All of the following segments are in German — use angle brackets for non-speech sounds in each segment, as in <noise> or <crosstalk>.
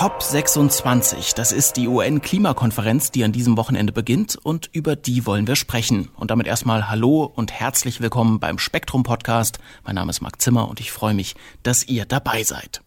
COP26, das ist die UN-Klimakonferenz, die an diesem Wochenende beginnt und über die wollen wir sprechen. Und damit erstmal Hallo und herzlich willkommen beim Spektrum Podcast. Mein Name ist Marc Zimmer und ich freue mich, dass ihr dabei seid.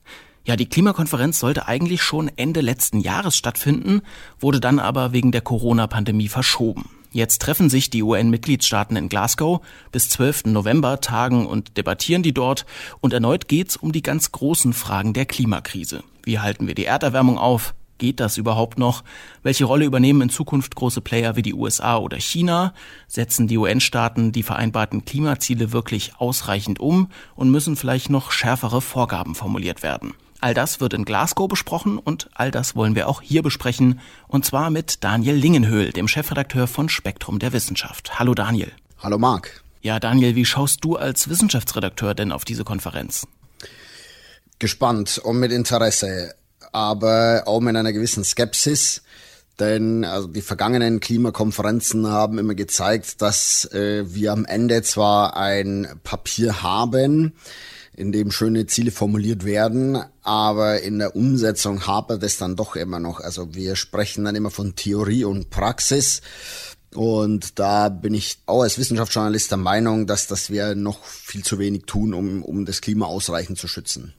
Ja, die Klimakonferenz sollte eigentlich schon Ende letzten Jahres stattfinden, wurde dann aber wegen der Corona-Pandemie verschoben. Jetzt treffen sich die UN-Mitgliedstaaten in Glasgow. Bis 12. November tagen und debattieren die dort. Und erneut geht's um die ganz großen Fragen der Klimakrise. Wie halten wir die Erderwärmung auf? Geht das überhaupt noch? Welche Rolle übernehmen in Zukunft große Player wie die USA oder China? Setzen die UN-Staaten die vereinbarten Klimaziele wirklich ausreichend um und müssen vielleicht noch schärfere Vorgaben formuliert werden? All das wird in Glasgow besprochen und all das wollen wir auch hier besprechen. Und zwar mit Daniel Lingenhöhl, dem Chefredakteur von Spektrum der Wissenschaft. Hallo Daniel. Hallo Marc. Ja, Daniel, wie schaust du als Wissenschaftsredakteur denn auf diese Konferenz? Gespannt und mit Interesse, aber auch mit einer gewissen Skepsis. Denn also die vergangenen Klimakonferenzen haben immer gezeigt, dass äh, wir am Ende zwar ein Papier haben, in dem schöne Ziele formuliert werden, aber in der Umsetzung hapert es dann doch immer noch. Also wir sprechen dann immer von Theorie und Praxis. Und da bin ich auch als Wissenschaftsjournalist der Meinung, dass, dass wir noch viel zu wenig tun, um, um das Klima ausreichend zu schützen.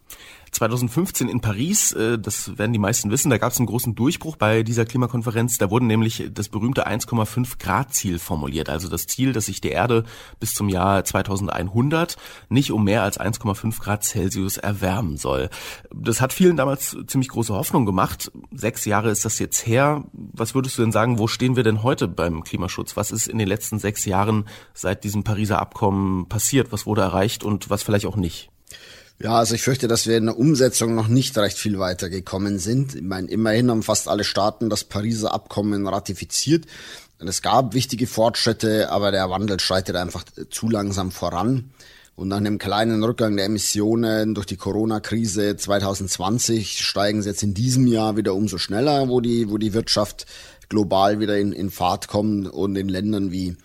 2015 in Paris, äh, das werden die meisten wissen, da gab es einen großen Durchbruch bei dieser Klimakonferenz. Da wurde nämlich das berühmte 1,5 Grad Ziel formuliert, also das Ziel, dass sich die Erde bis zum Jahr 2100 nicht um mehr als 1,5 Grad Celsius erwärmen soll. Das hat vielen damals ziemlich große Hoffnung gemacht. Sechs Jahre ist das jetzt her. Was würdest du denn sagen, wo stehen wir denn heute beim Klimaschutz? Was ist in den letzten sechs Jahren seit diesem Pariser Abkommen passiert? Was wurde erreicht und was vielleicht auch nicht? Ja, also ich fürchte, dass wir in der Umsetzung noch nicht recht viel weiter gekommen sind. Ich meine, immerhin haben fast alle Staaten das Pariser Abkommen ratifiziert. Es gab wichtige Fortschritte, aber der Wandel schreitet einfach zu langsam voran. Und nach einem kleinen Rückgang der Emissionen durch die Corona-Krise 2020 steigen sie jetzt in diesem Jahr wieder umso schneller, wo die, wo die Wirtschaft global wieder in, in Fahrt kommt und in Ländern wie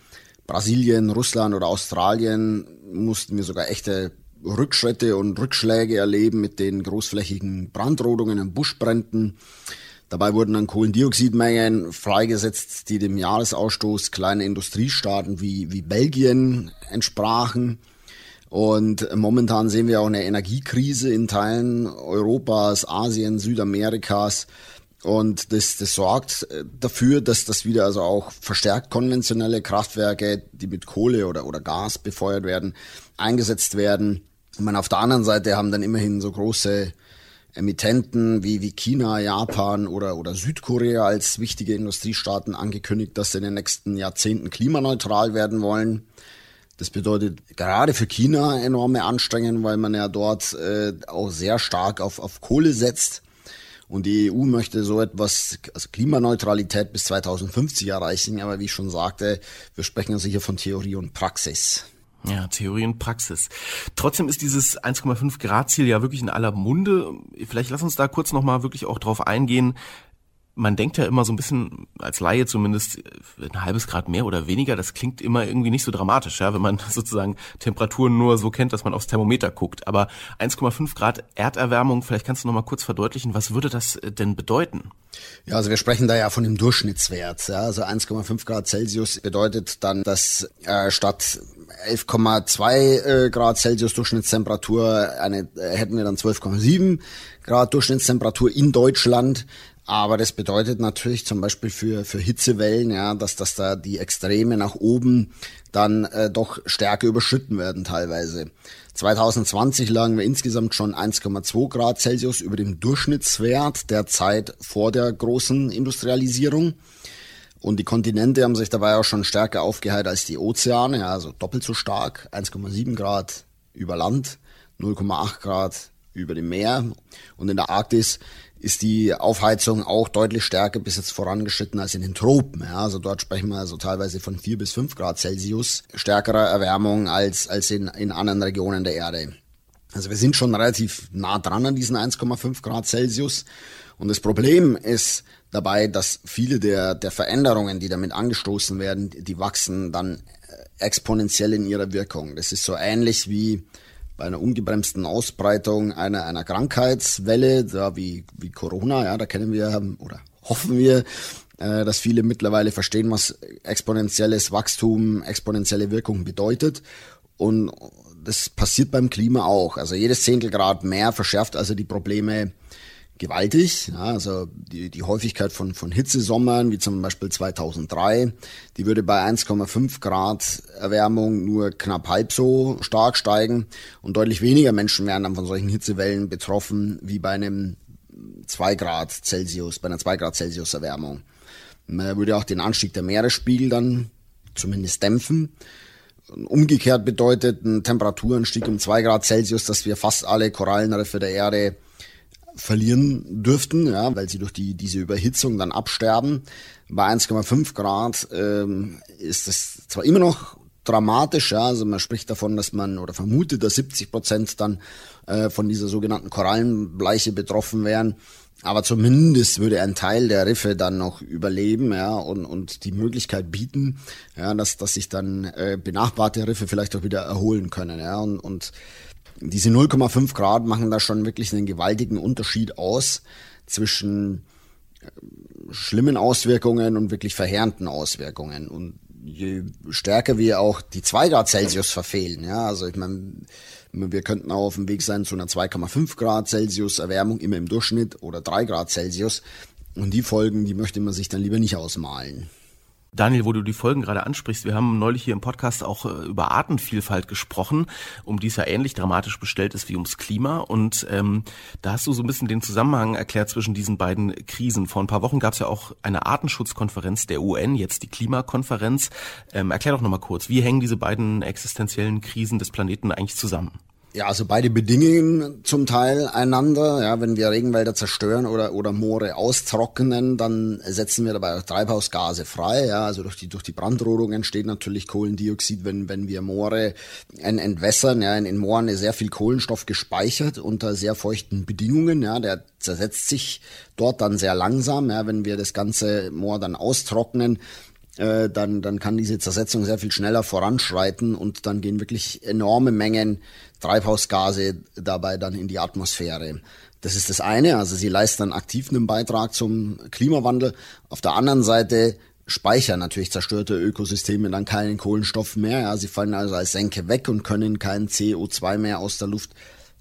Brasilien, Russland oder Australien mussten wir sogar echte Rückschritte und Rückschläge erleben mit den großflächigen Brandrodungen und Buschbränden. Dabei wurden dann Kohlendioxidmengen freigesetzt, die dem Jahresausstoß kleiner Industriestaaten wie, wie Belgien entsprachen. Und momentan sehen wir auch eine Energiekrise in Teilen Europas, Asien, Südamerikas. Und das, das sorgt dafür, dass das wieder also auch verstärkt konventionelle Kraftwerke, die mit Kohle oder, oder Gas befeuert werden, eingesetzt werden. Ich meine, auf der anderen Seite haben dann immerhin so große Emittenten wie, wie China, Japan oder, oder Südkorea als wichtige Industriestaaten angekündigt, dass sie in den nächsten Jahrzehnten klimaneutral werden wollen. Das bedeutet gerade für China enorme Anstrengungen, weil man ja dort äh, auch sehr stark auf, auf Kohle setzt. Und die EU möchte so etwas, also Klimaneutralität bis 2050 erreichen. Aber wie ich schon sagte, wir sprechen also hier von Theorie und Praxis. Ja, Theorie und Praxis. Trotzdem ist dieses 1,5 Grad Ziel ja wirklich in aller Munde. Vielleicht lass uns da kurz nochmal wirklich auch drauf eingehen, man denkt ja immer so ein bisschen, als Laie zumindest, ein halbes Grad mehr oder weniger, das klingt immer irgendwie nicht so dramatisch, ja, wenn man <laughs> sozusagen Temperaturen nur so kennt, dass man aufs Thermometer guckt. Aber 1,5 Grad Erderwärmung, vielleicht kannst du noch mal kurz verdeutlichen, was würde das äh, denn bedeuten? Ja, also wir sprechen da ja von dem Durchschnittswert. Ja, also 1,5 Grad Celsius bedeutet dann, dass äh, statt 11,2 äh, Grad Celsius Durchschnittstemperatur eine, äh, hätten wir dann 12,7 Grad Durchschnittstemperatur in Deutschland. Aber das bedeutet natürlich zum Beispiel für, für Hitzewellen, ja, dass, dass da die Extreme nach oben dann äh, doch stärker überschritten werden teilweise. 2020 lagen wir insgesamt schon 1,2 Grad Celsius über dem Durchschnittswert der Zeit vor der großen Industrialisierung. Und die Kontinente haben sich dabei auch schon stärker aufgeheilt als die Ozeane, ja, also doppelt so stark, 1,7 Grad über Land, 0,8 Grad über dem Meer. Und in der Arktis ist die Aufheizung auch deutlich stärker bis jetzt vorangeschritten als in den Tropen. Ja, also dort sprechen wir also teilweise von vier bis fünf Grad Celsius stärkerer Erwärmung als, als in, in anderen Regionen der Erde. Also wir sind schon relativ nah dran an diesen 1,5 Grad Celsius. Und das Problem ist dabei, dass viele der, der Veränderungen, die damit angestoßen werden, die wachsen dann äh, exponentiell in ihrer Wirkung. Das ist so ähnlich wie bei einer ungebremsten Ausbreitung einer, einer Krankheitswelle, da wie, wie Corona, ja, da kennen wir oder hoffen wir, äh, dass viele mittlerweile verstehen, was exponentielles Wachstum, exponentielle Wirkung bedeutet. Und das passiert beim Klima auch. Also jedes Zehntelgrad mehr verschärft also die Probleme gewaltig. Ja, also die, die Häufigkeit von, von Hitzesommern, wie zum Beispiel 2003, die würde bei 1,5 Grad Erwärmung nur knapp halb so stark steigen und deutlich weniger Menschen wären dann von solchen Hitzewellen betroffen wie bei einem 2 Grad Celsius, bei einer 2 Grad Celsius Erwärmung. Man würde auch den Anstieg der Meeresspiegel dann zumindest dämpfen. Umgekehrt bedeutet ein Temperaturanstieg um 2 Grad Celsius, dass wir fast alle Korallenriffe der Erde verlieren dürften, ja, weil sie durch die, diese Überhitzung dann absterben. Bei 1,5 Grad ähm, ist es zwar immer noch dramatisch, ja, also man spricht davon, dass man oder vermutet, dass 70 Prozent dann äh, von dieser sogenannten Korallenbleiche betroffen wären. Aber zumindest würde ein Teil der Riffe dann noch überleben, ja, und, und die Möglichkeit bieten, ja, dass, dass sich dann äh, benachbarte Riffe vielleicht auch wieder erholen können, ja, und, und diese 0,5 Grad machen da schon wirklich einen gewaltigen Unterschied aus zwischen äh, schlimmen Auswirkungen und wirklich verheerenden Auswirkungen. Und je stärker wir auch die 2 Grad Celsius verfehlen, ja, also ich meine, wir könnten auch auf dem Weg sein zu einer 2,5 Grad Celsius Erwärmung immer im Durchschnitt oder 3 Grad Celsius. Und die Folgen, die möchte man sich dann lieber nicht ausmalen. Daniel, wo du die Folgen gerade ansprichst, wir haben neulich hier im Podcast auch äh, über Artenvielfalt gesprochen, um die es ja ähnlich dramatisch bestellt ist wie ums Klima. Und ähm, da hast du so ein bisschen den Zusammenhang erklärt zwischen diesen beiden Krisen. Vor ein paar Wochen gab es ja auch eine Artenschutzkonferenz der UN, jetzt die Klimakonferenz. Ähm, erklär doch nochmal kurz, wie hängen diese beiden existenziellen Krisen des Planeten eigentlich zusammen? Ja, also beide bedingen zum Teil einander. Ja, wenn wir Regenwälder zerstören oder, oder Moore austrocknen, dann setzen wir dabei auch Treibhausgase frei. Ja, also durch die, durch die Brandrodung entsteht natürlich Kohlendioxid, wenn, wenn wir Moore entwässern. Ja, in, in Mooren ist sehr viel Kohlenstoff gespeichert unter sehr feuchten Bedingungen. Ja, der zersetzt sich dort dann sehr langsam. Ja, wenn wir das ganze Moor dann austrocknen, äh, dann, dann kann diese Zersetzung sehr viel schneller voranschreiten und dann gehen wirklich enorme Mengen Treibhausgase dabei dann in die Atmosphäre. Das ist das eine, also sie leisten aktiv einen Beitrag zum Klimawandel. Auf der anderen Seite speichern natürlich zerstörte Ökosysteme dann keinen Kohlenstoff mehr. Ja, sie fallen also als Senke weg und können kein CO2 mehr aus der Luft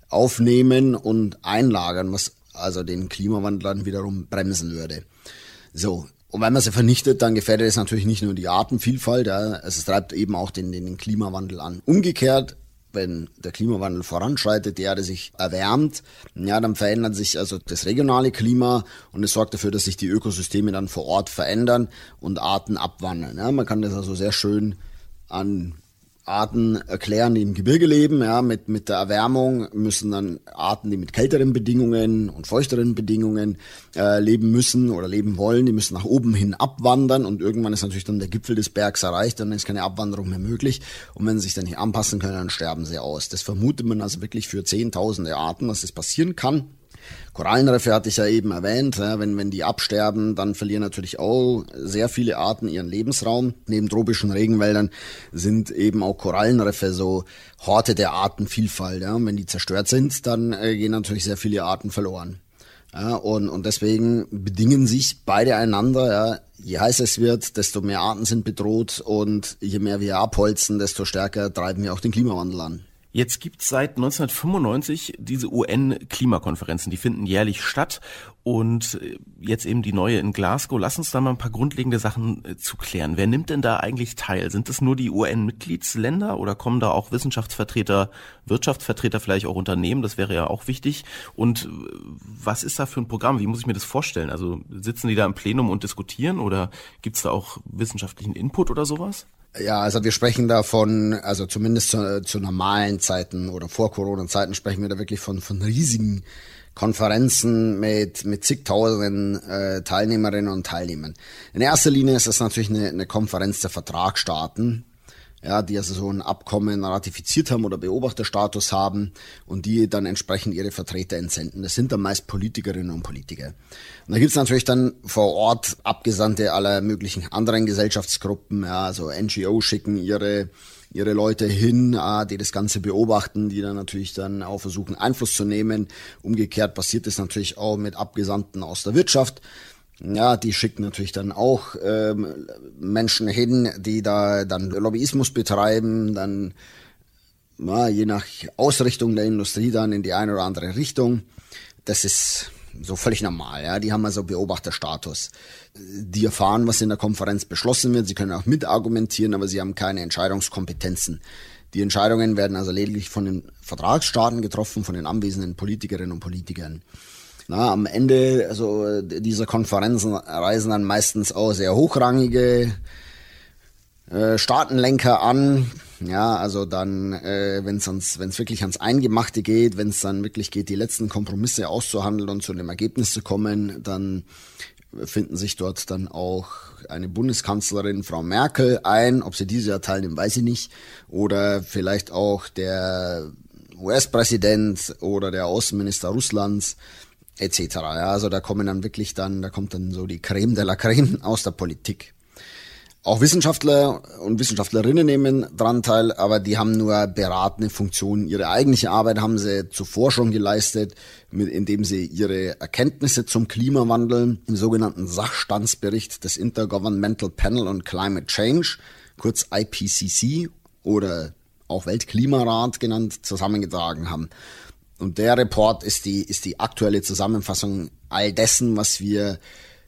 aufnehmen und einlagern, was also den Klimawandel dann wiederum bremsen würde. So. Und wenn man sie vernichtet, dann gefährdet es natürlich nicht nur die Artenvielfalt, ja, es treibt eben auch den, den Klimawandel an. Umgekehrt wenn der Klimawandel voranschreitet, die Erde sich erwärmt, ja, dann verändert sich also das regionale Klima und es sorgt dafür, dass sich die Ökosysteme dann vor Ort verändern und Arten abwandern. Ja, man kann das also sehr schön an Arten erklären, die im Gebirge leben. Ja, mit, mit der Erwärmung müssen dann Arten, die mit kälteren Bedingungen und feuchteren Bedingungen äh, leben müssen oder leben wollen, die müssen nach oben hin abwandern und irgendwann ist natürlich dann der Gipfel des Bergs erreicht, dann ist keine Abwanderung mehr möglich und wenn sie sich dann nicht anpassen können, dann sterben sie aus. Das vermutet man also wirklich für zehntausende Arten, dass das passieren kann. Korallenriffe hatte ich ja eben erwähnt. Ja, wenn, wenn die absterben, dann verlieren natürlich auch sehr viele Arten ihren Lebensraum. Neben tropischen Regenwäldern sind eben auch Korallenriffe so Horte der Artenvielfalt. Ja. Und wenn die zerstört sind, dann äh, gehen natürlich sehr viele Arten verloren. Ja, und, und deswegen bedingen sich beide einander. Ja. Je heißer es wird, desto mehr Arten sind bedroht und je mehr wir abholzen, desto stärker treiben wir auch den Klimawandel an. Jetzt gibt es seit 1995 diese UN-Klimakonferenzen, die finden jährlich statt und äh, jetzt eben die neue in Glasgow. Lass uns da mal ein paar grundlegende Sachen äh, zu klären. Wer nimmt denn da eigentlich teil? Sind es nur die UN-Mitgliedsländer oder kommen da auch Wissenschaftsvertreter, Wirtschaftsvertreter, vielleicht auch Unternehmen? Das wäre ja auch wichtig. Und äh, was ist da für ein Programm? Wie muss ich mir das vorstellen? Also sitzen die da im Plenum und diskutieren oder gibt es da auch wissenschaftlichen Input oder sowas? Ja, also wir sprechen da von, also zumindest zu, zu normalen Zeiten oder vor Corona-Zeiten sprechen wir da wirklich von, von riesigen Konferenzen mit, mit zigtausenden äh, Teilnehmerinnen und Teilnehmern. In erster Linie ist das natürlich eine, eine Konferenz der Vertragsstaaten, ja, die also so ein Abkommen ratifiziert haben oder Beobachterstatus haben und die dann entsprechend ihre Vertreter entsenden. Das sind dann meist Politikerinnen und Politiker. Und da gibt's natürlich dann vor Ort Abgesandte aller möglichen anderen Gesellschaftsgruppen, ja, also NGO schicken ihre ihre Leute hin, äh, die das Ganze beobachten, die dann natürlich dann auch versuchen, Einfluss zu nehmen. Umgekehrt passiert es natürlich auch mit Abgesandten aus der Wirtschaft. Ja, die schicken natürlich dann auch ähm, Menschen hin, die da dann Lobbyismus betreiben, dann ja, je nach Ausrichtung der Industrie dann in die eine oder andere Richtung. Das ist so völlig normal. Ja, die haben also Beobachterstatus. Die erfahren, was in der Konferenz beschlossen wird. Sie können auch mitargumentieren, aber sie haben keine Entscheidungskompetenzen. Die Entscheidungen werden also lediglich von den Vertragsstaaten getroffen, von den anwesenden Politikerinnen und Politikern. Na, am Ende also dieser Konferenzen reisen dann meistens auch sehr hochrangige äh, Staatenlenker an. Ja, also dann, äh, wenn es wirklich ans Eingemachte geht, wenn es dann wirklich geht, die letzten Kompromisse auszuhandeln und zu einem Ergebnis zu kommen, dann finden sich dort dann auch eine Bundeskanzlerin, Frau Merkel, ein. Ob sie dieses Jahr teilnimmt, weiß ich nicht. Oder vielleicht auch der US-Präsident oder der Außenminister Russlands etc. Ja, also da kommen dann wirklich dann, da kommt dann so die Creme de la Creme aus der Politik. Auch Wissenschaftler und Wissenschaftlerinnen nehmen dran teil, aber die haben nur beratende Funktionen. Ihre eigentliche Arbeit haben sie zuvor schon geleistet, indem sie ihre Erkenntnisse zum Klimawandel im sogenannten Sachstandsbericht des Intergovernmental Panel on Climate Change, kurz IPCC oder auch Weltklimarat genannt, zusammengetragen haben. Und der Report ist die, ist die aktuelle Zusammenfassung all dessen, was wir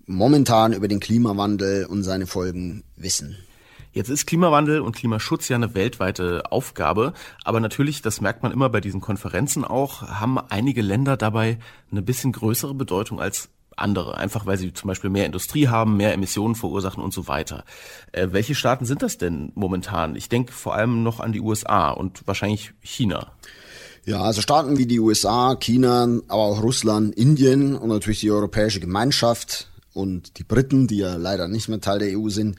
momentan über den Klimawandel und seine Folgen wissen. Jetzt ist Klimawandel und Klimaschutz ja eine weltweite Aufgabe, aber natürlich, das merkt man immer bei diesen Konferenzen auch, haben einige Länder dabei eine bisschen größere Bedeutung als andere, einfach weil sie zum Beispiel mehr Industrie haben, mehr Emissionen verursachen und so weiter. Äh, welche Staaten sind das denn momentan? Ich denke vor allem noch an die USA und wahrscheinlich China. Ja, also Staaten wie die USA, China, aber auch Russland, Indien und natürlich die Europäische Gemeinschaft und die Briten, die ja leider nicht mehr Teil der EU sind,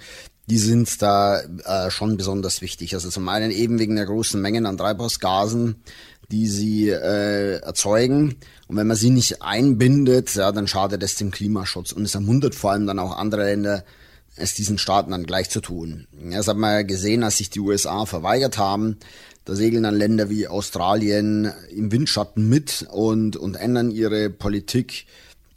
die sind da äh, schon besonders wichtig. Also zum einen eben wegen der großen Mengen an Treibhausgasen, die sie äh, erzeugen. Und wenn man sie nicht einbindet, ja, dann schadet es dem Klimaschutz. Und es ermuntert vor allem dann auch andere Länder, es diesen Staaten dann gleich zu tun. Das hat man ja gesehen, als sich die USA verweigert haben, da segeln dann Länder wie Australien im Windschatten mit und, und ändern ihre Politik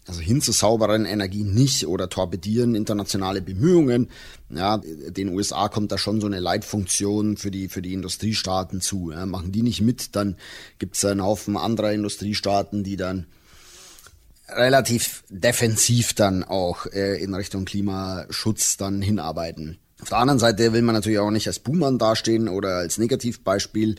also hin zu sauberen Energie nicht oder torpedieren internationale Bemühungen. Ja, den USA kommt da schon so eine Leitfunktion für die, für die Industriestaaten zu. Ja, machen die nicht mit, dann gibt's einen Haufen anderer Industriestaaten, die dann relativ defensiv dann auch äh, in Richtung Klimaschutz dann hinarbeiten. Auf der anderen Seite will man natürlich auch nicht als Buhmann dastehen oder als Negativbeispiel.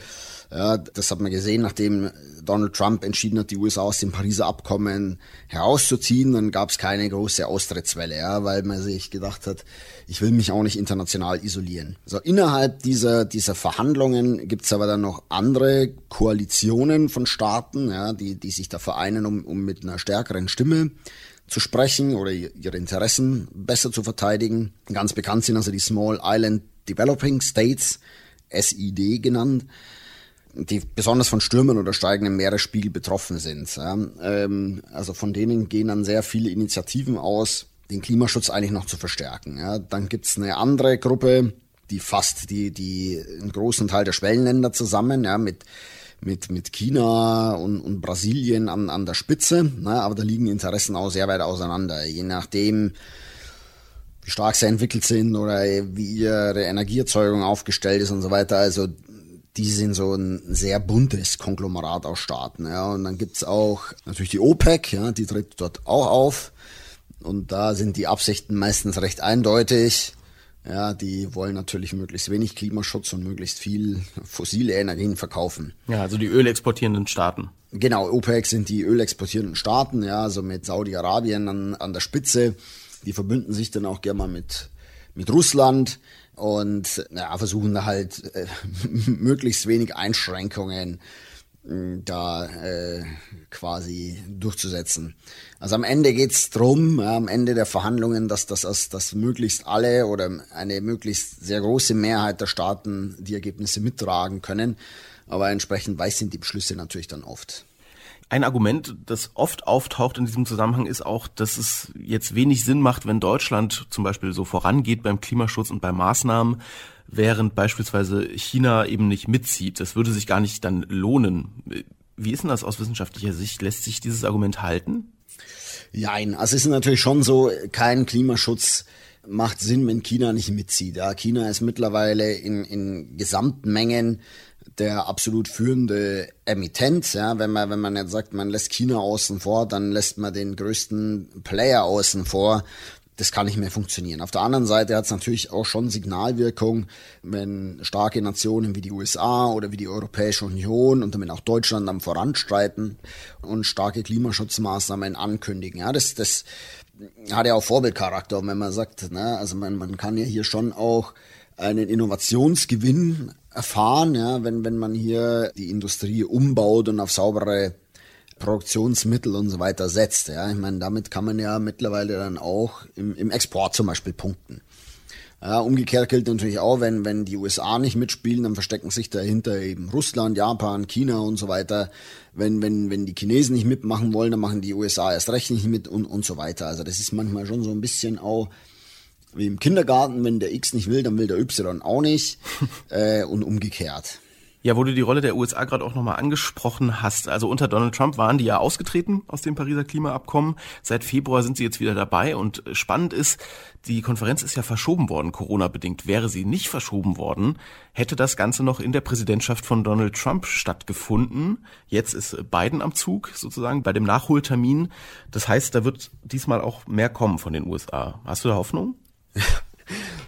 Ja, das hat man gesehen, nachdem Donald Trump entschieden hat, die USA aus dem Pariser Abkommen herauszuziehen, dann gab es keine große Austrittswelle, ja, weil man sich gedacht hat, ich will mich auch nicht international isolieren. So innerhalb dieser dieser Verhandlungen gibt es aber dann noch andere Koalitionen von Staaten, ja, die die sich da vereinen, um, um mit einer stärkeren Stimme zu sprechen oder ihre Interessen besser zu verteidigen. Ganz bekannt sind also die Small Island Developing States, SID genannt, die besonders von Stürmen oder steigendem Meeresspiegel betroffen sind. Ähm, also von denen gehen dann sehr viele Initiativen aus, den Klimaschutz eigentlich noch zu verstärken. Dann gibt's eine andere Gruppe, die fasst die, die einen großen Teil der Schwellenländer zusammen, mit mit, mit China und, und Brasilien an, an der Spitze, ne? aber da liegen Interessen auch sehr weit auseinander. Je nachdem, wie stark sie entwickelt sind oder wie ihre Energieerzeugung aufgestellt ist und so weiter. Also die sind so ein sehr buntes Konglomerat aus Staaten. Ja. Und dann gibt's auch natürlich die OPEC, ja, die tritt dort auch auf. Und da sind die Absichten meistens recht eindeutig. Ja, die wollen natürlich möglichst wenig Klimaschutz und möglichst viel fossile Energien verkaufen. Ja, also die ölexportierenden Staaten. Genau, OPEC sind die ölexportierenden Staaten, ja, also mit Saudi-Arabien an, an der Spitze. Die verbünden sich dann auch gerne mal mit, mit Russland. und ja, versuchen halt äh, <laughs> möglichst wenig Einschränkungen äh, da äh, quasi durchzusetzen. Also am Ende geht's drum, am Ende der Verhandlungen, dass, dass, dass, dass möglichst alle oder eine möglichst sehr große Mehrheit der Staaten die Ergebnisse mittragen können. Aber entsprechend weiß sind die Beschlüsse natürlich dann oft. Ein Argument, das oft auftaucht in diesem Zusammenhang, ist auch, dass es jetzt wenig Sinn macht, wenn Deutschland zum Beispiel so vorangeht beim Klimaschutz und bei Maßnahmen, während beispielsweise China eben nicht mitzieht. Das würde sich gar nicht dann lohnen. Wie ist denn das aus wissenschaftlicher Sicht? Lässt sich dieses Argument halten? Nein, also es ist natürlich schon so, kein Klimaschutz macht Sinn, wenn China nicht mitzieht. Ja, China ist mittlerweile in, in Gesamtmengen der absolut führende Emittent. Ja, wenn man, wenn man jetzt sagt, man lässt China außen vor, dann lässt man den größten Player außen vor. Das kann nicht mehr funktionieren. Auf der anderen Seite hat es natürlich auch schon Signalwirkung, wenn starke Nationen wie die USA oder wie die Europäische Union und damit auch Deutschland am Voranstreiten und starke Klimaschutzmaßnahmen ankündigen. Ja, das, das hat ja auch Vorbildcharakter, wenn man sagt, ne, also man, man kann ja hier schon auch einen Innovationsgewinn erfahren, ja, wenn, wenn man hier die Industrie umbaut und auf saubere Produktionsmittel und so weiter setzt. Ja. Ich meine, damit kann man ja mittlerweile dann auch im, im Export zum Beispiel punkten. Ja, umgekehrt gilt natürlich auch, wenn, wenn die USA nicht mitspielen, dann verstecken sich dahinter eben Russland, Japan, China und so weiter. Wenn, wenn, wenn die Chinesen nicht mitmachen wollen, dann machen die USA erst recht nicht mit und, und so weiter. Also das ist manchmal schon so ein bisschen auch wie im Kindergarten, wenn der X nicht will, dann will der Y auch nicht <laughs> äh, und umgekehrt. Ja, wo du die Rolle der USA gerade auch nochmal angesprochen hast. Also unter Donald Trump waren die ja ausgetreten aus dem Pariser Klimaabkommen. Seit Februar sind sie jetzt wieder dabei. Und spannend ist, die Konferenz ist ja verschoben worden, Corona-bedingt. Wäre sie nicht verschoben worden, hätte das Ganze noch in der Präsidentschaft von Donald Trump stattgefunden. Jetzt ist Biden am Zug, sozusagen, bei dem Nachholtermin. Das heißt, da wird diesmal auch mehr kommen von den USA. Hast du da Hoffnung?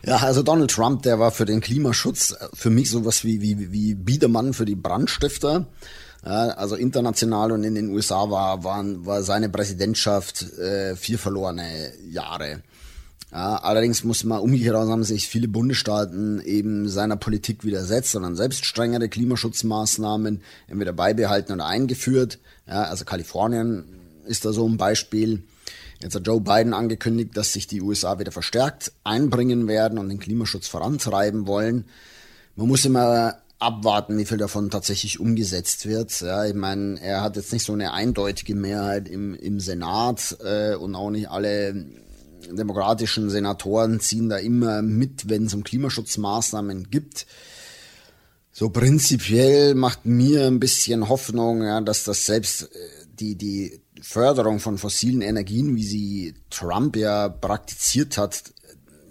Ja, also Donald Trump, der war für den Klimaschutz für mich sowas wie, wie, wie Biedermann für die Brandstifter. Also international und in den USA war, waren, war seine Präsidentschaft äh, vier verlorene Jahre. Ja, allerdings muss man umgekehrt haben sich viele Bundesstaaten eben seiner Politik widersetzt, sondern selbst strengere Klimaschutzmaßnahmen entweder beibehalten oder eingeführt. Ja, also Kalifornien ist da so ein Beispiel. Jetzt hat Joe Biden angekündigt, dass sich die USA wieder verstärkt einbringen werden und den Klimaschutz vorantreiben wollen. Man muss immer abwarten, wie viel davon tatsächlich umgesetzt wird. Ja, ich meine, er hat jetzt nicht so eine eindeutige Mehrheit im, im Senat äh, und auch nicht alle demokratischen Senatoren ziehen da immer mit, wenn es um Klimaschutzmaßnahmen gibt. So prinzipiell macht mir ein bisschen Hoffnung, ja, dass das selbst äh, die, die Förderung von fossilen Energien, wie sie Trump ja praktiziert hat,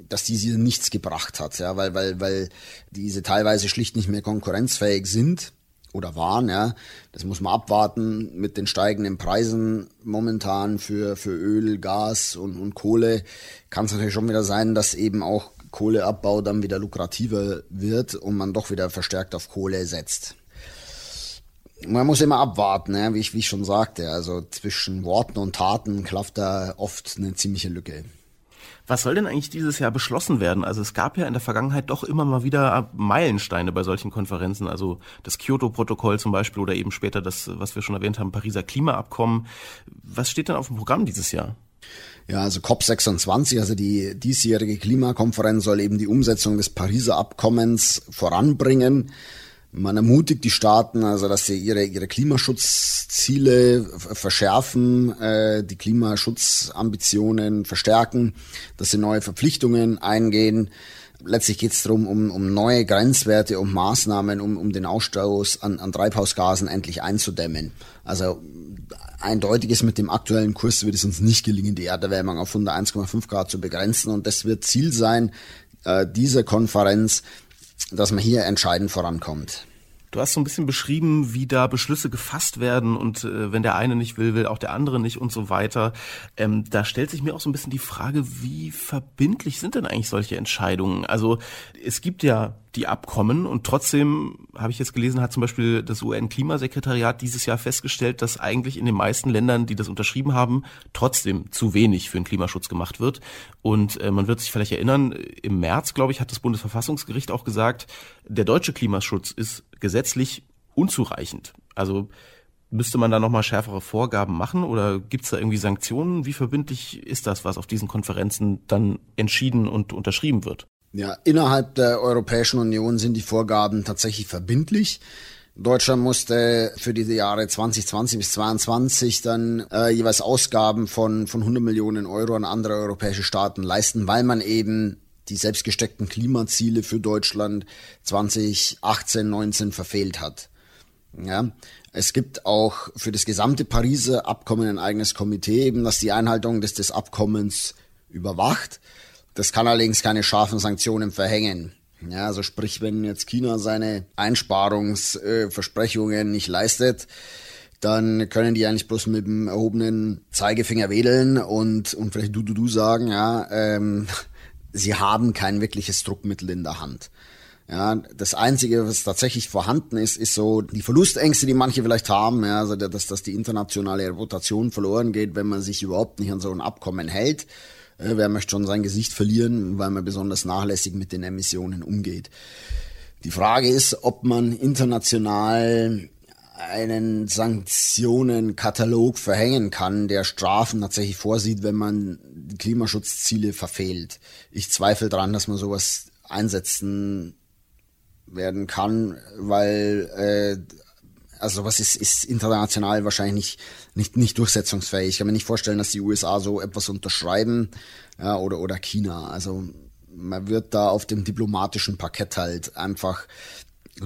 dass diese nichts gebracht hat, ja, weil, weil, weil diese teilweise schlicht nicht mehr konkurrenzfähig sind oder waren, ja. Das muss man abwarten mit den steigenden Preisen momentan für, für Öl, Gas und, und Kohle. Kann es natürlich schon wieder sein, dass eben auch Kohleabbau dann wieder lukrativer wird und man doch wieder verstärkt auf Kohle setzt man muss immer abwarten, ne? wie, ich, wie ich schon sagte. Also zwischen Worten und Taten klafft da oft eine ziemliche Lücke. Was soll denn eigentlich dieses Jahr beschlossen werden? Also es gab ja in der Vergangenheit doch immer mal wieder Meilensteine bei solchen Konferenzen, also das Kyoto-Protokoll zum Beispiel oder eben später das, was wir schon erwähnt haben, Pariser Klimaabkommen. Was steht denn auf dem Programm dieses Jahr? Ja, also COP26, also die diesjährige Klimakonferenz soll eben die Umsetzung des Pariser Abkommens voranbringen. Man ermutigt die Staaten, also dass sie ihre, ihre Klimaschutzziele verschärfen, äh, die Klimaschutzambitionen verstärken, dass sie neue Verpflichtungen eingehen. Letztlich geht es darum, um, um neue Grenzwerte und Maßnahmen, um, um den Ausstoß an, an Treibhausgasen endlich einzudämmen. Also eindeutig ist mit dem aktuellen Kurs wird es uns nicht gelingen, die Erderwärmung auf 101,5 Grad zu begrenzen. Und das wird Ziel sein äh, dieser Konferenz, dass man hier entscheidend vorankommt. Du hast so ein bisschen beschrieben, wie da Beschlüsse gefasst werden und äh, wenn der eine nicht will, will auch der andere nicht und so weiter. Ähm, da stellt sich mir auch so ein bisschen die Frage, wie verbindlich sind denn eigentlich solche Entscheidungen? Also es gibt ja die Abkommen und trotzdem habe ich jetzt gelesen, hat zum Beispiel das UN-Klimasekretariat dieses Jahr festgestellt, dass eigentlich in den meisten Ländern, die das unterschrieben haben, trotzdem zu wenig für den Klimaschutz gemacht wird. Und äh, man wird sich vielleicht erinnern, im März, glaube ich, hat das Bundesverfassungsgericht auch gesagt, der deutsche Klimaschutz ist gesetzlich unzureichend. Also Müsste man da nochmal schärfere Vorgaben machen oder gibt es da irgendwie Sanktionen? Wie verbindlich ist das, was auf diesen Konferenzen dann entschieden und unterschrieben wird? Ja, innerhalb der Europäischen Union sind die Vorgaben tatsächlich verbindlich. Deutschland musste für diese Jahre 2020 bis 2022 dann äh, jeweils Ausgaben von, von 100 Millionen Euro an andere europäische Staaten leisten, weil man eben die selbst gesteckten Klimaziele für Deutschland 2018, 19 verfehlt hat. Ja, es gibt auch für das gesamte Pariser Abkommen ein eigenes Komitee, eben das die Einhaltung des, des Abkommens überwacht. Das kann allerdings keine scharfen Sanktionen verhängen. Ja, also sprich, wenn jetzt China seine Einsparungsversprechungen nicht leistet, dann können die eigentlich bloß mit dem erhobenen Zeigefinger wedeln und, und vielleicht du, du, du sagen, ja, ähm, <laughs> sie haben kein wirkliches Druckmittel in der Hand. Ja, das Einzige, was tatsächlich vorhanden ist, ist so die Verlustängste, die manche vielleicht haben, ja, also dass, dass die internationale Reputation verloren geht, wenn man sich überhaupt nicht an so ein Abkommen hält. Äh, wer möchte schon sein Gesicht verlieren, weil man besonders nachlässig mit den Emissionen umgeht. Die Frage ist, ob man international einen Sanktionenkatalog verhängen kann, der Strafen tatsächlich vorsieht, wenn man Klimaschutzziele verfehlt. Ich zweifle daran, dass man sowas einsetzen werden kann, weil äh, also was ist, ist international wahrscheinlich nicht, nicht, nicht durchsetzungsfähig. Ich kann mir nicht vorstellen, dass die USA so etwas unterschreiben ja, oder, oder China. Also man wird da auf dem diplomatischen Parkett halt einfach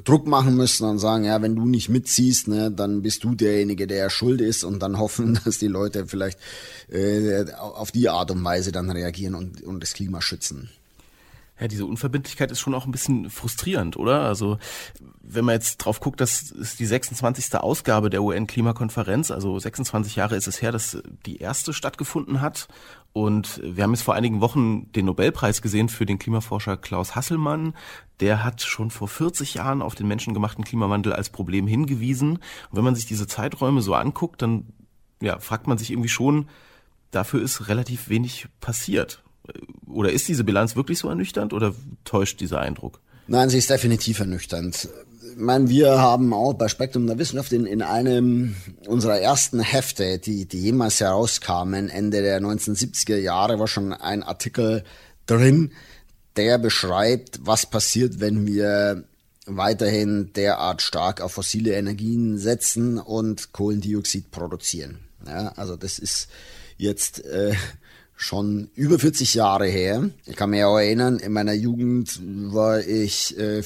Druck machen müssen und sagen, ja, wenn du nicht mitziehst, ne, dann bist du derjenige, der schuld ist und dann hoffen, <laughs> dass die Leute vielleicht äh, auf die Art und Weise dann reagieren und, und das Klima schützen. Ja, diese Unverbindlichkeit ist schon auch ein bisschen frustrierend, oder? Also wenn man jetzt drauf guckt, das ist die 26. Ausgabe der UN-Klimakonferenz, also 26 Jahre ist es her, dass die erste stattgefunden hat. Und wir haben jetzt vor einigen Wochen den Nobelpreis gesehen für den Klimaforscher Klaus Hasselmann. Der hat schon vor 40 Jahren auf den menschengemachten Klimawandel als Problem hingewiesen. Und wenn man sich diese Zeiträume so anguckt, dann ja, fragt man sich irgendwie schon, dafür ist relativ wenig passiert. Oder ist diese Bilanz wirklich so ernüchternd oder täuscht dieser Eindruck? Nein, sie ist definitiv ernüchternd. Ich meine, wir haben auch bei Spektrum der Wissenschaft in, in einem unserer ersten Hefte, die, die jemals herauskamen, Ende der 1970er Jahre, war schon ein Artikel drin, der beschreibt, was passiert, wenn wir weiterhin derart stark auf fossile Energien setzen und Kohlendioxid produzieren. Ja, also das ist jetzt äh, schon über 40 Jahre her. Ich kann mich auch erinnern, in meiner Jugend war ich äh,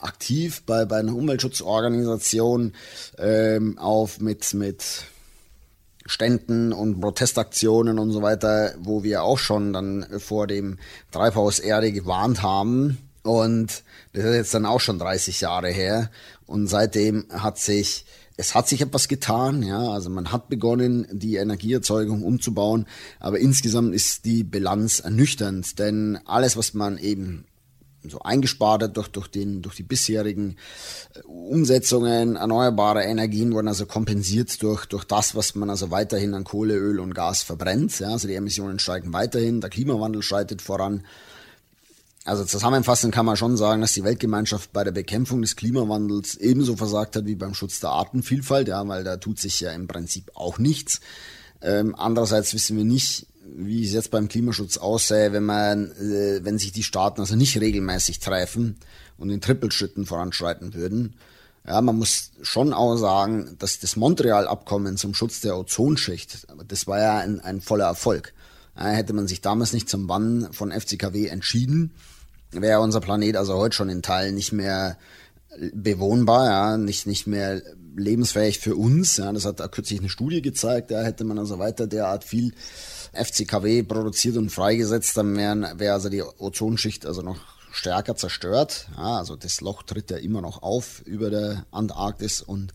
aktiv bei, bei einer Umweltschutzorganisation ähm, auf mit, mit Ständen und Protestaktionen und so weiter, wo wir auch schon dann vor dem Treibhauserde gewarnt haben. Und das ist jetzt dann auch schon 30 Jahre her. Und seitdem hat sich es hat sich etwas getan, ja, also man hat begonnen, die Energieerzeugung umzubauen, aber insgesamt ist die Bilanz ernüchternd, denn alles, was man eben so eingespart hat durch, durch, den, durch die bisherigen äh, Umsetzungen erneuerbarer Energien wurden also kompensiert durch, durch das, was man also weiterhin an Kohle, Öl und Gas verbrennt. Ja, also die Emissionen steigen weiterhin, der Klimawandel schreitet voran. Also zusammenfassend kann man schon sagen, dass die Weltgemeinschaft bei der Bekämpfung des Klimawandels ebenso versagt hat wie beim Schutz der Artenvielfalt, ja, weil da tut sich ja im Prinzip auch nichts. Ähm, andererseits wissen wir nicht, wie es jetzt beim Klimaschutz aussähe, wenn man, äh, wenn sich die Staaten also nicht regelmäßig treffen und in Trippelschritten voranschreiten würden. Ja, man muss schon auch sagen, dass das Montreal-Abkommen zum Schutz der Ozonschicht, das war ja ein, ein voller Erfolg. Hätte man sich damals nicht zum Bann von FCKW entschieden, wäre unser Planet also heute schon in Teilen nicht mehr bewohnbar, ja, nicht, nicht mehr lebensfähig für uns. Ja, das hat da kürzlich eine Studie gezeigt, da hätte man also weiter derart viel FCKW produziert und freigesetzt, dann wäre wär also die Ozonschicht also noch stärker zerstört. Ja, also das Loch tritt ja immer noch auf über der Antarktis und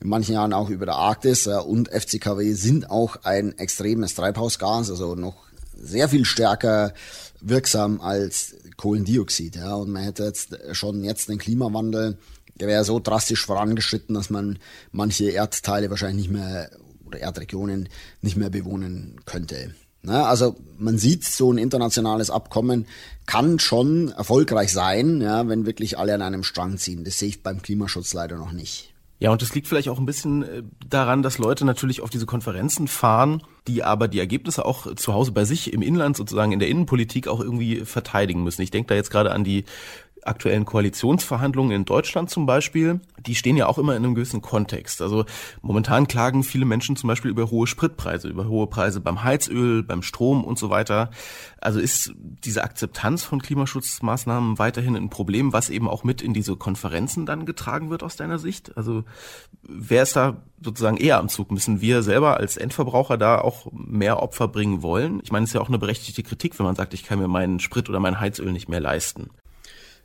in manchen Jahren auch über der Arktis. Ja, und FCKW sind auch ein extremes Treibhausgas, also noch sehr viel stärker wirksam als Kohlendioxid. Ja, und man hätte jetzt schon jetzt den Klimawandel, der wäre so drastisch vorangeschritten, dass man manche Erdteile wahrscheinlich nicht mehr oder Erdregionen nicht mehr bewohnen könnte. Na, also man sieht, so ein internationales Abkommen kann schon erfolgreich sein, ja, wenn wirklich alle an einem Strang ziehen. Das sehe ich beim Klimaschutz leider noch nicht. Ja, und das liegt vielleicht auch ein bisschen äh, daran, dass Leute natürlich auf diese Konferenzen fahren, die aber die Ergebnisse auch zu Hause bei sich im Inland sozusagen in der Innenpolitik auch irgendwie verteidigen müssen. Ich denke da jetzt gerade an die aktuellen Koalitionsverhandlungen in Deutschland zum Beispiel, die stehen ja auch immer in einem gewissen Kontext. Also momentan klagen viele Menschen zum Beispiel über hohe Spritpreise, über hohe Preise beim Heizöl, beim Strom und so weiter. Also ist diese Akzeptanz von Klimaschutzmaßnahmen weiterhin ein Problem, was eben auch mit in diese Konferenzen dann getragen wird aus deiner Sicht? Also wer ist da sozusagen eher am Zug? Müssen wir selber als Endverbraucher da auch mehr Opfer bringen wollen? Ich meine, es ist ja auch eine berechtigte Kritik, wenn man sagt, ich kann mir meinen Sprit oder mein Heizöl nicht mehr leisten.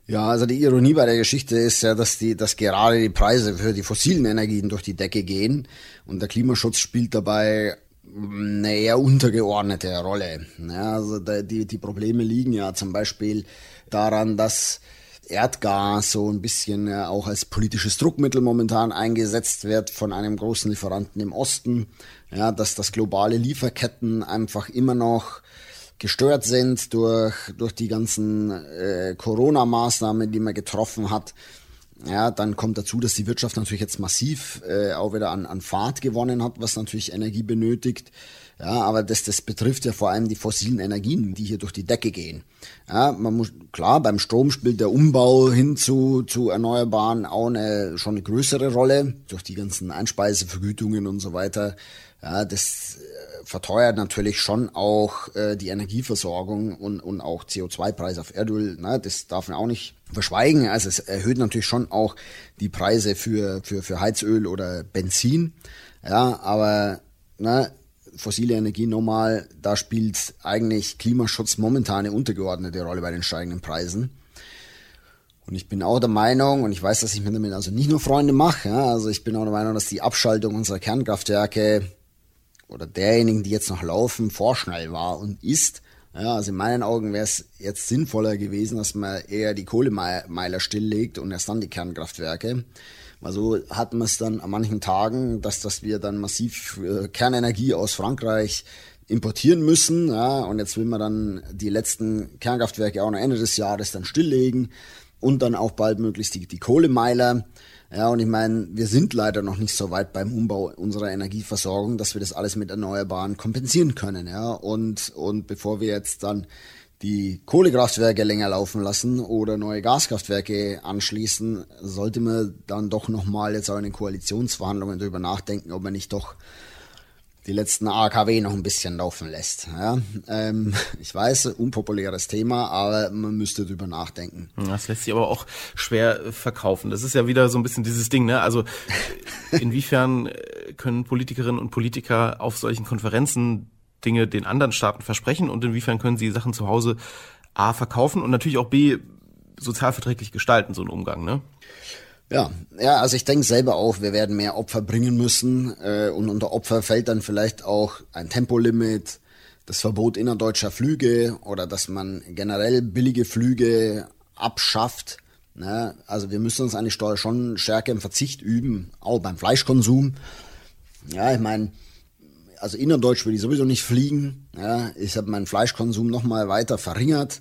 Ja, also die Ironie bei der Geschichte ist ja, dass die, dass gerade die Preise für die fossilen Energien durch die Decke gehen und der Klimaschutz spielt dabei eine eher untergeordnete Rolle. Ja, also die, die Probleme liegen ja zum Beispiel daran, dass Erdgas so ein bisschen auch als politisches Druckmittel momentan eingesetzt wird von einem großen Lieferanten im Osten. Ja, dass das globale Lieferketten einfach immer noch gestört sind durch, durch die ganzen äh, Corona-Maßnahmen, die man getroffen hat. Ja, dann kommt dazu, dass die Wirtschaft natürlich jetzt massiv äh, auch wieder an, an Fahrt gewonnen hat, was natürlich Energie benötigt. Ja, aber das, das betrifft ja vor allem die fossilen Energien, die hier durch die Decke gehen. Ja, man muss, klar, beim Strom spielt der Umbau hin zu, zu Erneuerbaren auch eine, schon eine größere Rolle, durch die ganzen Einspeisevergütungen und so weiter. Ja, das verteuert natürlich schon auch äh, die Energieversorgung und, und auch CO2-Preis auf Erdöl. Ne? Das darf man auch nicht verschweigen. Also es erhöht natürlich schon auch die Preise für, für, für Heizöl oder Benzin. Ja, aber ne, fossile Energie normal, da spielt eigentlich Klimaschutz momentan eine untergeordnete Rolle bei den steigenden Preisen. Und ich bin auch der Meinung, und ich weiß, dass ich mir damit also nicht nur Freunde mache, ja, also ich bin auch der Meinung, dass die Abschaltung unserer Kernkraftwerke oder derjenigen, die jetzt noch laufen, vorschnell war und ist. Ja, also in meinen Augen wäre es jetzt sinnvoller gewesen, dass man eher die Kohlemeiler stilllegt und erst dann die Kernkraftwerke. Weil so hat man es dann an manchen Tagen, dass, dass wir dann massiv äh, Kernenergie aus Frankreich importieren müssen. Ja, und jetzt will man dann die letzten Kernkraftwerke auch noch Ende des Jahres dann stilllegen und dann auch bald möglichst die, die Kohlemeiler. Ja, und ich meine, wir sind leider noch nicht so weit beim Umbau unserer Energieversorgung, dass wir das alles mit Erneuerbaren kompensieren können. Ja, und, und bevor wir jetzt dann die Kohlekraftwerke länger laufen lassen oder neue Gaskraftwerke anschließen, sollte man dann doch nochmal jetzt auch in den Koalitionsverhandlungen darüber nachdenken, ob man nicht doch die letzten AKW noch ein bisschen laufen lässt. Ja, ähm, ich weiß, unpopuläres Thema, aber man müsste drüber nachdenken. Das lässt sich aber auch schwer verkaufen. Das ist ja wieder so ein bisschen dieses Ding, ne? Also inwiefern können Politikerinnen und Politiker auf solchen Konferenzen Dinge den anderen Staaten versprechen und inwiefern können sie Sachen zu Hause A verkaufen und natürlich auch B sozialverträglich gestalten, so einen Umgang, ne? Ja, ja, also ich denke selber auch, wir werden mehr Opfer bringen müssen äh, und unter Opfer fällt dann vielleicht auch ein Tempolimit, das Verbot innerdeutscher Flüge oder dass man generell billige Flüge abschafft. Ne? Also wir müssen uns eigentlich schon stärker im Verzicht üben, auch beim Fleischkonsum. Ja, ich meine, also innerdeutsch will ich sowieso nicht fliegen. Ja, ich habe meinen Fleischkonsum nochmal weiter verringert.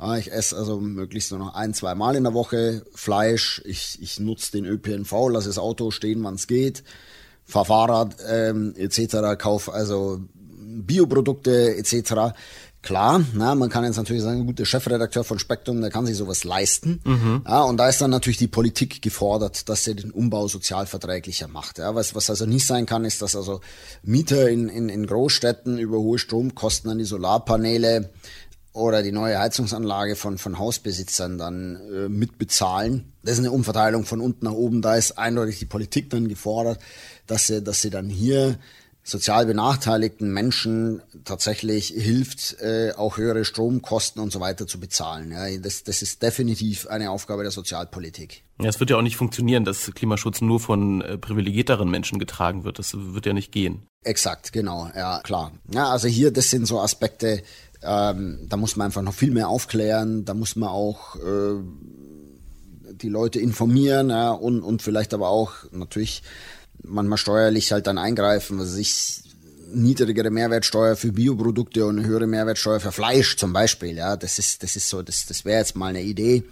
Ja, ich esse also möglichst nur noch ein, zwei Mal in der Woche Fleisch. Ich, ich nutze den ÖPNV, lasse das Auto stehen, wann es geht, fahr Fahrrad ähm, etc., kauf also Bioprodukte etc. Klar, na, man kann jetzt natürlich sagen, gut, der Chefredakteur von Spektrum, der kann sich sowas leisten. Mhm. Ja, und da ist dann natürlich die Politik gefordert, dass sie den Umbau sozialverträglicher macht. Ja, was, was also nicht sein kann, ist, dass also Mieter in, in, in Großstädten über hohe Stromkosten an die Solarpaneele oder die neue Heizungsanlage von, von Hausbesitzern dann äh, mitbezahlen. Das ist eine Umverteilung von unten nach oben. Da ist eindeutig die Politik dann gefordert, dass sie, dass sie dann hier sozial benachteiligten Menschen tatsächlich hilft, äh, auch höhere Stromkosten und so weiter zu bezahlen. Ja, das, das ist definitiv eine Aufgabe der Sozialpolitik. Ja, es wird ja auch nicht funktionieren, dass Klimaschutz nur von äh, privilegierteren Menschen getragen wird. Das wird ja nicht gehen. Exakt, genau, ja, klar. Ja, also hier, das sind so Aspekte, Ähm, da muss man einfach noch viel mehr aufklären, da muss man auch äh, die Leute informieren ja, und, und vielleicht aber auch natürlich manchmal steuerlich halt dann eingreifen, was ich niedrigere Mehrwertsteuer für Bioprodukte und eine höhere Mehrwertsteuer für Fleisch zum Beispiel. Ja, das ist, das ist so, das, das wäre jetzt mal eine Idee.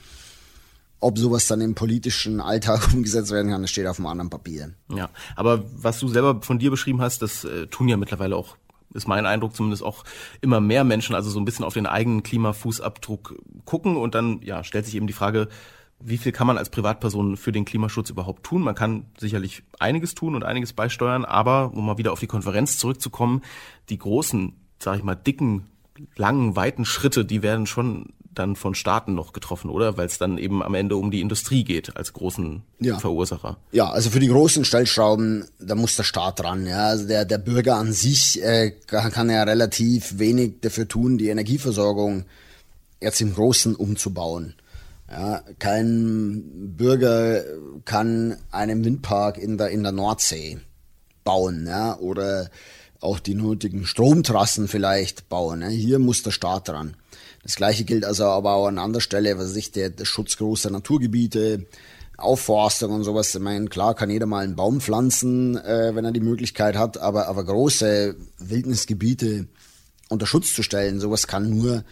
Ob sowas dann im politischen Alltag <laughs> umgesetzt werden kann, das steht auf einem anderen Papier. Ja, aber was du selber von dir beschrieben hast, das äh, tun ja mittlerweile auch ist mein Eindruck zumindest auch immer mehr Menschen, also so ein bisschen auf den eigenen Klimafußabdruck gucken und dann ja stellt sich eben die Frage, wie viel kann man als Privatperson für den Klimaschutz überhaupt tun? Man kann sicherlich einiges tun und einiges beisteuern, aber um mal wieder auf die Konferenz zurückzukommen, die großen, sage ich mal, dicken, langen, weiten Schritte, die werden schon dann von Staaten noch getroffen, oder? Weil es dann eben am Ende um die Industrie geht als großen ja. Verursacher. Ja, also für die großen Stellschrauben, da muss der Staat dran. Ja, also der der Bürger an sich äh, kann ja relativ wenig dafür tun, die Energieversorgung jetzt im Großen umzubauen. Ja, kein Bürger kann einen Windpark in der, in der Nordsee bauen, ja, oder auch die nötigen Stromtrassen vielleicht bauen. Ja. Hier muss der Staat dran. Das gleiche gilt also aber auch an anderer Stelle, was sich der, der Schutz großer Naturgebiete, Aufforstung und sowas. Ich meine, klar kann jeder mal einen Baum pflanzen, äh, wenn er die Möglichkeit hat, aber, aber große Wildnisgebiete unter Schutz zu stellen, sowas kann nur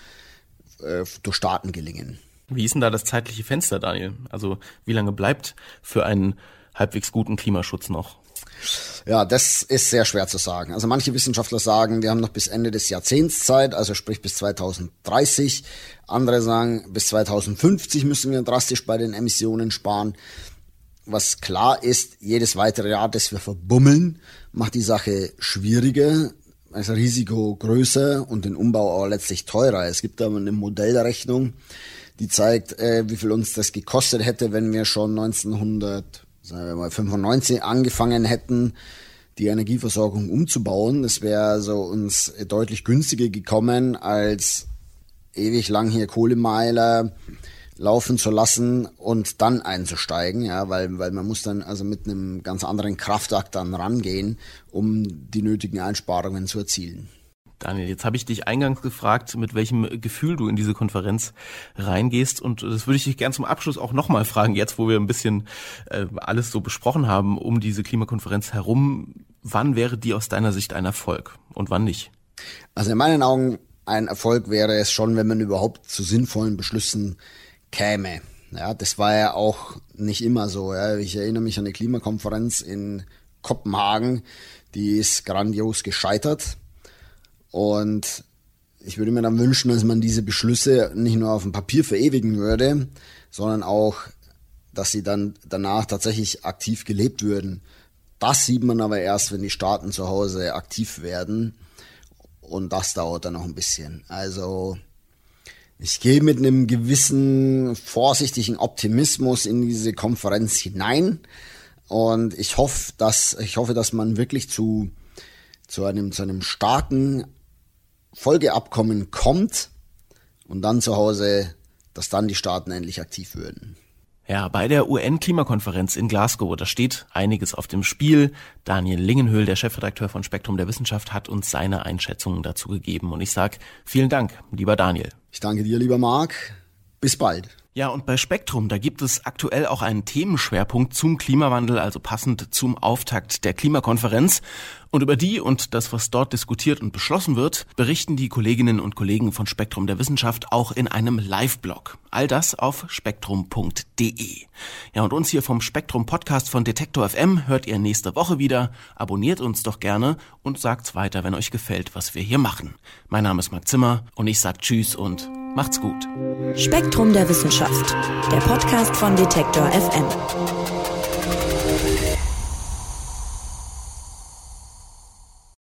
äh, durch Staaten gelingen. Wie ist denn da das zeitliche Fenster, Daniel? Also wie lange bleibt für einen halbwegs guten Klimaschutz noch? Ja, das ist sehr schwer zu sagen. Also manche Wissenschaftler sagen, wir haben noch bis Ende des Jahrzehnts Zeit, also sprich bis 2030. Andere sagen, bis 2050 müssen wir drastisch bei den Emissionen sparen. Was klar ist, jedes weitere Jahr, das wir verbummeln, macht die Sache schwieriger, das Risiko größer und den Umbau auch letztlich teurer. Es gibt aber eine Modellrechnung, die zeigt, äh, wie viel uns das gekostet hätte, wenn wir schon 1995 angefangen hätten, die Energieversorgung umzubauen. Das wäre also uns deutlich günstiger gekommen, als ewig lang hier Kohlemeiler laufen zu lassen und dann einzusteigen, ja, weil, weil man muss dann also mit einem ganz anderen Kraftakt dann rangehen, um die nötigen Einsparungen zu erzielen. Daniel, jetzt habe ich dich eingangs gefragt, mit welchem Gefühl du in diese Konferenz reingehst. Und das würde ich dich gern zum Abschluss auch nochmal fragen, jetzt wo wir ein bisschen äh, alles so besprochen haben um diese Klimakonferenz herum. Wann wäre die aus deiner Sicht ein Erfolg und wann nicht? Also in meinen Augen ein Erfolg wäre es schon, wenn man überhaupt zu sinnvollen Beschlüssen käme. Ja, das war ja auch nicht immer so. Ja. Ich erinnere mich an die Klimakonferenz in Kopenhagen, die ist grandios gescheitert. Und ich würde mir dann wünschen, dass man diese Beschlüsse nicht nur auf dem Papier verewigen würde, sondern auch, dass sie dann danach tatsächlich aktiv gelebt würden. Das sieht man aber erst, wenn die Staaten zu Hause aktiv werden. Und das dauert dann noch ein bisschen. Also ich gehe mit einem gewissen vorsichtigen Optimismus in diese Konferenz hinein. Und ich hoffe, dass, ich hoffe, dass man wirklich zu, zu einem, zu einem starken Folgeabkommen kommt und dann zu Hause, dass dann die Staaten endlich aktiv würden. Ja, bei der UN-Klimakonferenz in Glasgow, da steht einiges auf dem Spiel. Daniel Lingenhöhl, der Chefredakteur von Spektrum der Wissenschaft, hat uns seine Einschätzungen dazu gegeben. Und ich sag vielen Dank, lieber Daniel. Ich danke dir, lieber Marc. Bis bald. Ja, und bei Spektrum, da gibt es aktuell auch einen Themenschwerpunkt zum Klimawandel, also passend zum Auftakt der Klimakonferenz. Und über die und das, was dort diskutiert und beschlossen wird, berichten die Kolleginnen und Kollegen von Spektrum der Wissenschaft auch in einem Live-Blog. All das auf spektrum.de. Ja, und uns hier vom Spektrum Podcast von Detektor FM hört ihr nächste Woche wieder. Abonniert uns doch gerne und sagt's weiter, wenn euch gefällt, was wir hier machen. Mein Name ist Marc Zimmer und ich sag Tschüss und macht's gut. Spektrum der Wissenschaft, der Podcast von Detektor FM.